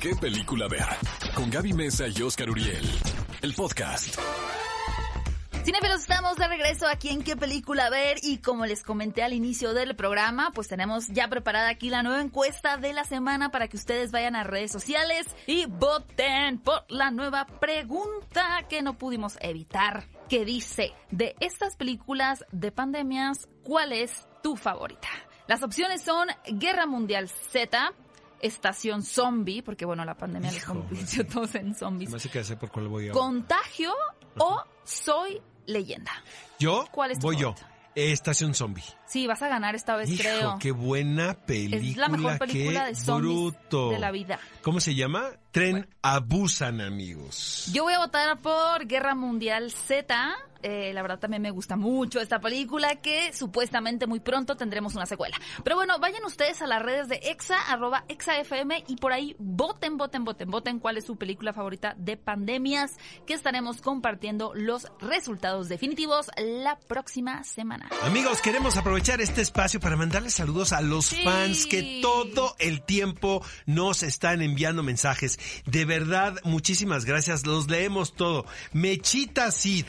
qué película ver. Con Gaby Mesa y Oscar Uriel. El podcast. Cinefilos, estamos de regreso aquí en qué película ver y como les comenté al inicio del programa, pues tenemos ya preparada aquí la nueva encuesta de la semana para que ustedes vayan a redes sociales y voten por la nueva pregunta que no pudimos evitar, que dice, de estas películas de pandemias, ¿cuál es tu favorita? Las opciones son Guerra Mundial Z, Estación Zombie, porque bueno, la pandemia les Hijo, convirtió a todos en zombies. Me que sé por cuál voy yo. Contagio o Soy Leyenda. ¿Yo? ¿Cuál es tu Voy yo. Estación Zombie. Sí, vas a ganar esta vez, Hijo, creo. qué buena película. es la mejor película de zombies bruto. de la vida. ¿Cómo se llama? Tren Abusan, amigos. Yo voy a votar por Guerra Mundial Z. Eh, la verdad también me gusta mucho esta película que supuestamente muy pronto tendremos una secuela. Pero bueno, vayan ustedes a las redes de Exa, arroba ExaFM y por ahí voten, voten, voten, voten cuál es su película favorita de pandemias que estaremos compartiendo los resultados definitivos la próxima semana. Amigos, queremos aprovechar este espacio para mandarles saludos a los Sí. fans que todo el tiempo nos están enviando mensajes. De verdad, muchísimas gracias. Los leemos todo. Mechita Cid,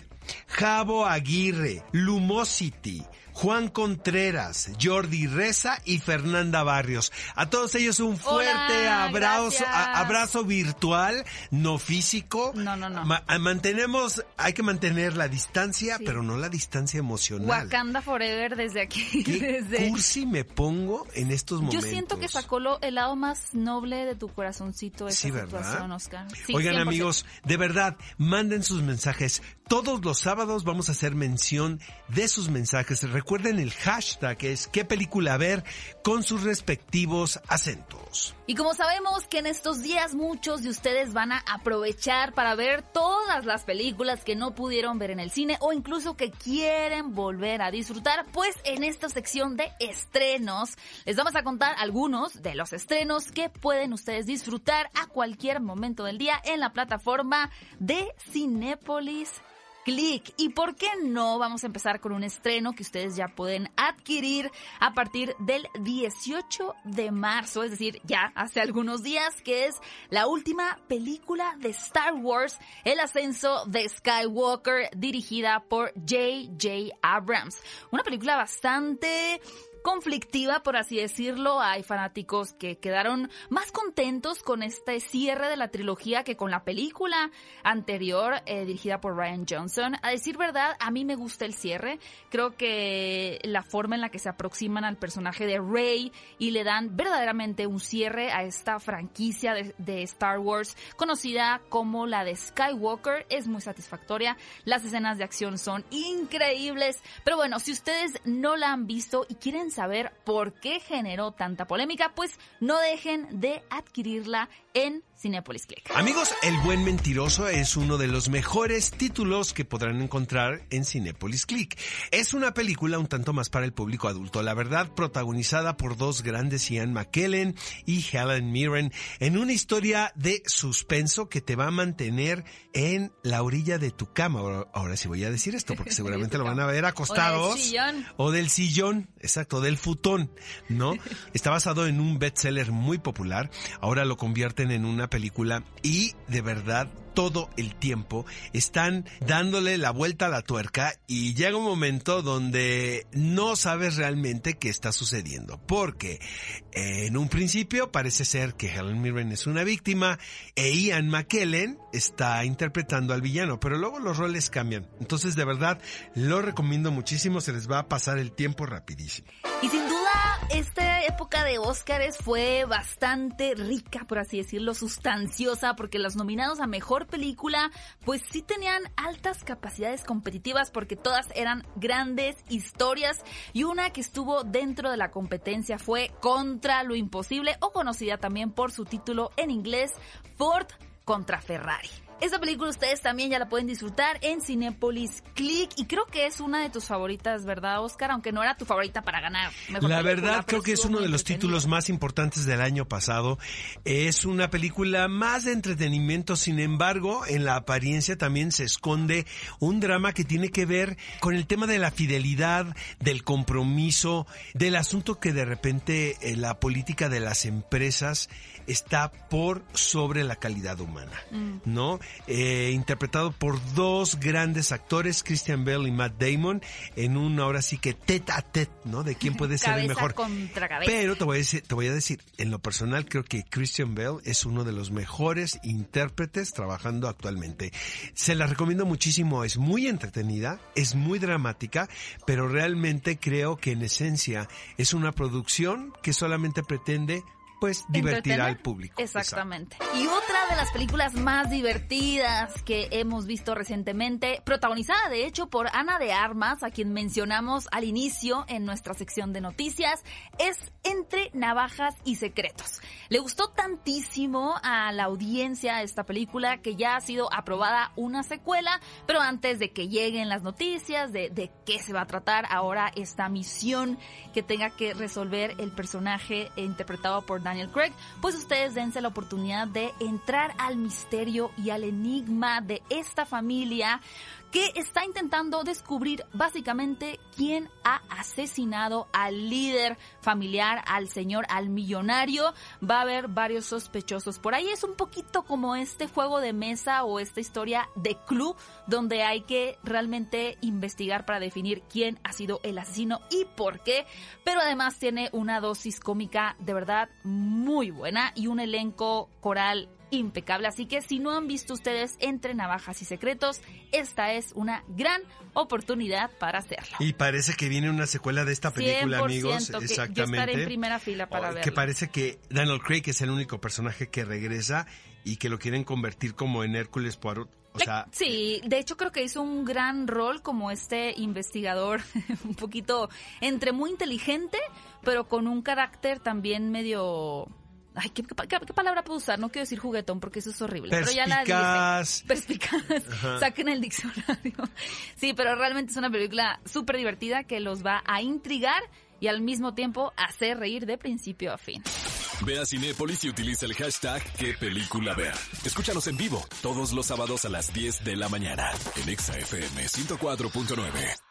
Javo Aguirre, Lumosity. Juan Contreras, Jordi Reza y Fernanda Barrios. A todos ellos un fuerte Hola, abrazo, a- abrazo virtual, no físico. No, no, no. Ma- mantenemos, hay que mantener la distancia, Sí. pero no la distancia emocional. Wakanda Forever desde aquí. ¿Qué desde... cursi me pongo en estos Yo momentos? siento que sacó lo- el lado más noble de tu corazoncito esa Sí, ¿verdad? situación, Oscar. Sí, Oigan 100%. amigos, de verdad, manden sus mensajes. Todos los sábados vamos a hacer mención de sus mensajes. Recuerden el hashtag es qué película ver con sus respectivos acentos. Y como sabemos que en estos días muchos de ustedes van a aprovechar para ver todas las películas que no pudieron ver en el cine o incluso que quieren volver a disfrutar, pues en esta sección de estrenos les vamos a contar algunos de los estrenos que pueden ustedes disfrutar a cualquier momento del día en la plataforma de Cinépolis Click. ¿Y por qué no? Vamos a empezar con un estreno que ustedes ya pueden adquirir a partir del 18 de marzo, es decir, ya hace algunos días, que es la última película de Star Wars, El ascenso de Skywalker, dirigida por J.J. Abrams. Una película bastante conflictiva, por así decirlo. Hay fanáticos que quedaron más contentos con este cierre de la trilogía que con la película anterior eh, dirigida por Ryan Johnson. A decir verdad, a mí me gusta el cierre. Creo que la forma en la que se aproximan al personaje de Rey y le dan verdaderamente un cierre a esta franquicia de, de Star Wars conocida como la de Skywalker es muy satisfactoria. Las escenas de acción son increíbles. Pero bueno, si ustedes no la han visto y quieren saber por qué generó tanta polémica, pues no dejen de adquirirla en Cinepolis Click. Amigos, El Buen Mentiroso es uno de los mejores títulos que podrán encontrar en Cinepolis Click. Es una película un tanto más para el público adulto, la verdad, protagonizada por dos grandes Ian McKellen y Helen Mirren, en una historia de suspenso que te va a mantener en la orilla de tu cama. Ahora, ahora sí voy a decir esto, porque seguramente lo van a ver acostados. sillón. O del sillón, exacto, del futón, ¿no? Está basado en un bestseller muy popular. Ahora lo convierten en una película y de verdad todo el tiempo están dándole la vuelta a la tuerca y llega un momento donde no sabes realmente qué está sucediendo. Porque en un principio parece ser que Helen Mirren es una víctima e Ian McKellen está interpretando al villano, pero luego los roles cambian. Entonces de verdad lo recomiendo muchísimo, se les va a pasar el tiempo rapidísimo. Y sin duda, esta época de Óscares fue bastante rica, por así decirlo, sustanciosa, porque los nominados a mejor película, pues sí tenían altas capacidades competitivas, porque todas eran grandes historias, y una que estuvo dentro de la competencia fue Contra lo Imposible, o conocida también por su título en inglés, Ford contra Ferrari. Esta película ustedes también ya la pueden disfrutar en Cinepolis Click y creo que es una de tus favoritas, ¿verdad, Oscar? Aunque no era tu favorita para ganar. Mejor la verdad creo que es uno de los títulos más importantes del año pasado. Es una película más de entretenimiento, sin embargo, en la apariencia también se esconde un drama que tiene que ver con el tema de la fidelidad, del compromiso, del asunto que de repente eh, la política de las empresas está por sobre la calidad humana, mm. ¿no? Eh, interpretado por dos grandes actores, Christian Bell y Matt Damon, en un ahora sí que tete a tete, ¿no? De quién puede ser el mejor. Pero te voy a decir, te voy a decir, en lo personal creo que Christian Bell es uno de los mejores intérpretes trabajando actualmente. Se la recomiendo muchísimo, es muy entretenida, es muy dramática, pero realmente creo que en esencia es una producción que solamente pretende pues divertir al público. Exactamente. Y otra de las películas más divertidas que hemos visto recientemente, protagonizada de hecho por Ana de Armas, a quien mencionamos al inicio en nuestra sección de noticias, es Entre Navajas y Secretos. Le gustó tantísimo a la audiencia esta película que ya ha sido aprobada una secuela, pero antes de que lleguen las noticias de, de qué se va a tratar ahora esta misión que tenga que resolver el personaje interpretado por Daniel Craig, pues ustedes dense la oportunidad de entrar al misterio y al enigma de esta familia que está intentando descubrir básicamente quién ha asesinado al líder familiar, al señor, al millonario. Va a haber varios sospechosos por ahí. Es un poquito como este juego de mesa o esta historia de club donde hay que realmente investigar para definir quién ha sido el asesino y por qué. Pero además tiene una dosis cómica de verdad muy buena y un elenco coral impecable. Así que si no han visto ustedes Entre Navajas y Secretos, esta es una gran oportunidad para hacerlo. Y parece que viene una secuela de esta película, amigos. Exactamente. Yo estaré en primera fila para. Que parece que Daniel Craig es el único personaje que regresa y que lo quieren convertir como en Hércules Poirot. O sea, sí, de hecho creo que hizo un gran rol como este investigador, un poquito entre muy inteligente, pero con un carácter también medio Ay, ¿qué, palabra puedo usar? No quiero decir juguetón porque eso es horrible. Perspicaz. Pero ya Perspicaz. Saquen el diccionario. Sí, pero realmente es una película súper divertida que los va a intrigar y al mismo tiempo hacer reír de principio a fin. Ve a Cinépolis y utiliza el hashtag qué película. Escúchanos en vivo todos los sábados a las 10 de la mañana en ExaFM 104.9.